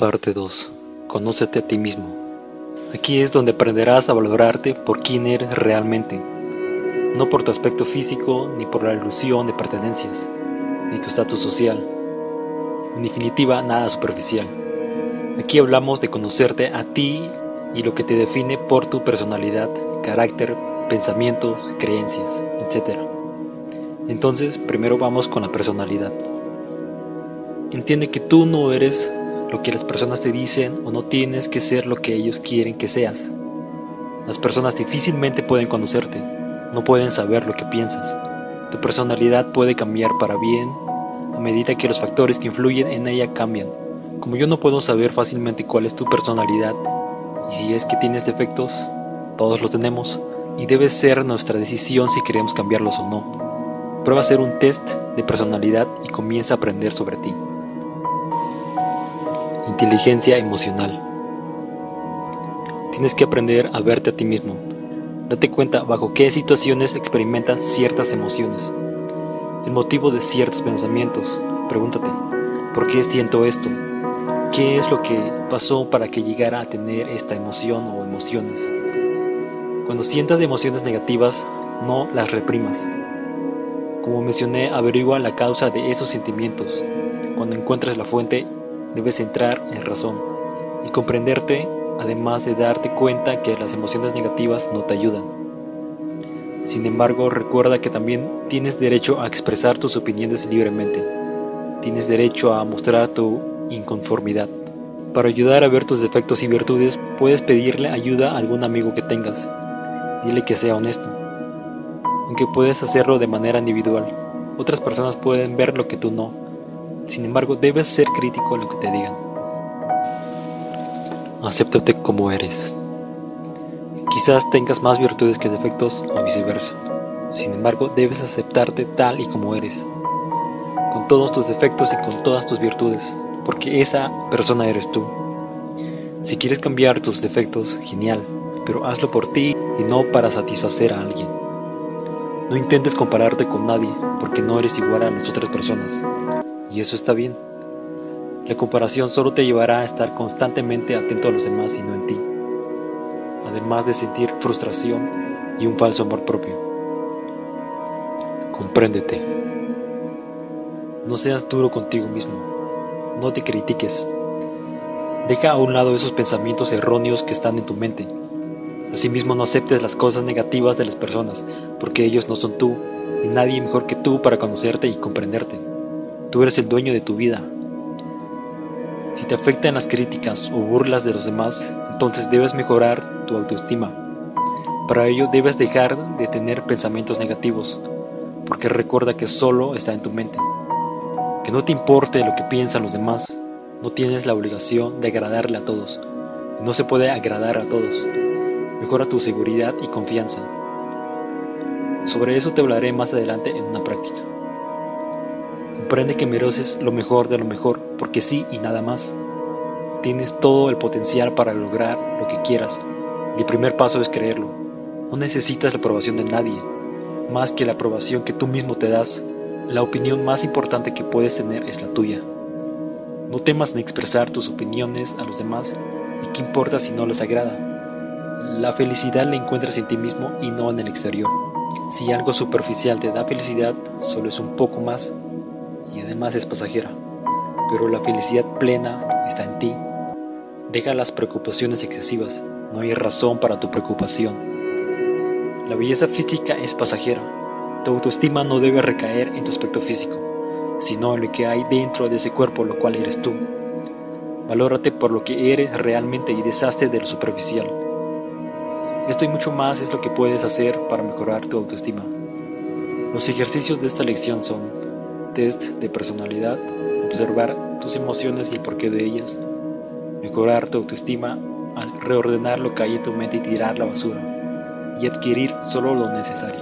Parte 2. Conócete a ti mismo. Aquí es donde aprenderás a valorarte por quién eres realmente, no por tu aspecto físico ni por la ilusión de pertenencias, ni tu estatus social. En definitiva, nada superficial. Aquí hablamos de conocerte a ti y lo que te define por tu personalidad, carácter, pensamientos, creencias, etc. Entonces, primero vamos con la personalidad. Entiende que tú no eres lo que las personas te dicen o no tienes que ser lo que ellos quieren que seas. Las personas difícilmente pueden conocerte, no pueden saber lo que piensas. Tu personalidad puede cambiar para bien a medida que los factores que influyen en ella cambian. Como yo no puedo saber fácilmente cuál es tu personalidad y si es que tienes defectos, todos los tenemos y debe ser nuestra decisión si queremos cambiarlos o no. Prueba a hacer un test de personalidad y comienza a aprender sobre ti. Inteligencia emocional. Tienes que aprender a verte a ti mismo. Date cuenta bajo qué situaciones experimentas ciertas emociones. El motivo de ciertos pensamientos. Pregúntate, ¿por qué siento esto? ¿Qué es lo que pasó para que llegara a tener esta emoción o emociones? Cuando sientas emociones negativas, no las reprimas. Como mencioné, averigua la causa de esos sentimientos. Cuando encuentres la fuente, debes entrar en razón y comprenderte, además de darte cuenta que las emociones negativas no te ayudan. Sin embargo, recuerda que también tienes derecho a expresar tus opiniones libremente. Tienes derecho a mostrar tu inconformidad. Para ayudar a ver tus defectos y virtudes, puedes pedirle ayuda a algún amigo que tengas. Dile que sea honesto. Aunque puedes hacerlo de manera individual, otras personas pueden ver lo que tú no sin embargo, debes ser crítico a lo que te digan. Acéptate como eres. Quizás tengas más virtudes que defectos o viceversa. Sin embargo, debes aceptarte tal y como eres, con todos tus defectos y con todas tus virtudes, porque esa persona eres tú. Si quieres cambiar tus defectos, genial, pero hazlo por ti y no para satisfacer a alguien. No intentes compararte con nadie, porque no eres igual a las otras personas. Y eso está bien. La comparación solo te llevará a estar constantemente atento a los demás y no en ti, además de sentir frustración y un falso amor propio. Compréndete. No seas duro contigo mismo. No te critiques. Deja a un lado esos pensamientos erróneos que están en tu mente. Asimismo, no aceptes las cosas negativas de las personas, porque ellos no son tú, y nadie mejor que tú para conocerte y comprenderte. Tú eres el dueño de tu vida. Si te afectan las críticas o burlas de los demás, entonces debes mejorar tu autoestima. Para ello debes dejar de tener pensamientos negativos, porque recuerda que solo está en tu mente. Que no te importe lo que piensan los demás, no tienes la obligación de agradarle a todos. no se puede agradar a todos. Mejora tu seguridad y confianza. Sobre eso te hablaré más adelante en una práctica. Comprende que mereces lo mejor de lo mejor, porque sí y nada más. Tienes todo el potencial para lograr lo que quieras, y el primer paso es creerlo. No necesitas la aprobación de nadie, más que la aprobación que tú mismo te das. La opinión más importante que puedes tener es la tuya. No temas en expresar tus opiniones a los demás, y qué importa si no les agrada. La felicidad la encuentras en ti mismo y no en el exterior. Si algo superficial te da felicidad, solo es un poco más y además es pasajera, pero la felicidad plena está en ti. Deja las preocupaciones excesivas, no hay razón para tu preocupación. La belleza física es pasajera, tu autoestima no debe recaer en tu aspecto físico, sino en lo que hay dentro de ese cuerpo, lo cual eres tú. Valórate por lo que eres realmente y deshazte de lo superficial. Esto y mucho más es lo que puedes hacer para mejorar tu autoestima. Los ejercicios de esta lección son de personalidad, observar tus emociones y el porqué de ellas, mejorar tu autoestima al reordenar lo que hay en tu mente y tirar la basura, y adquirir solo lo necesario.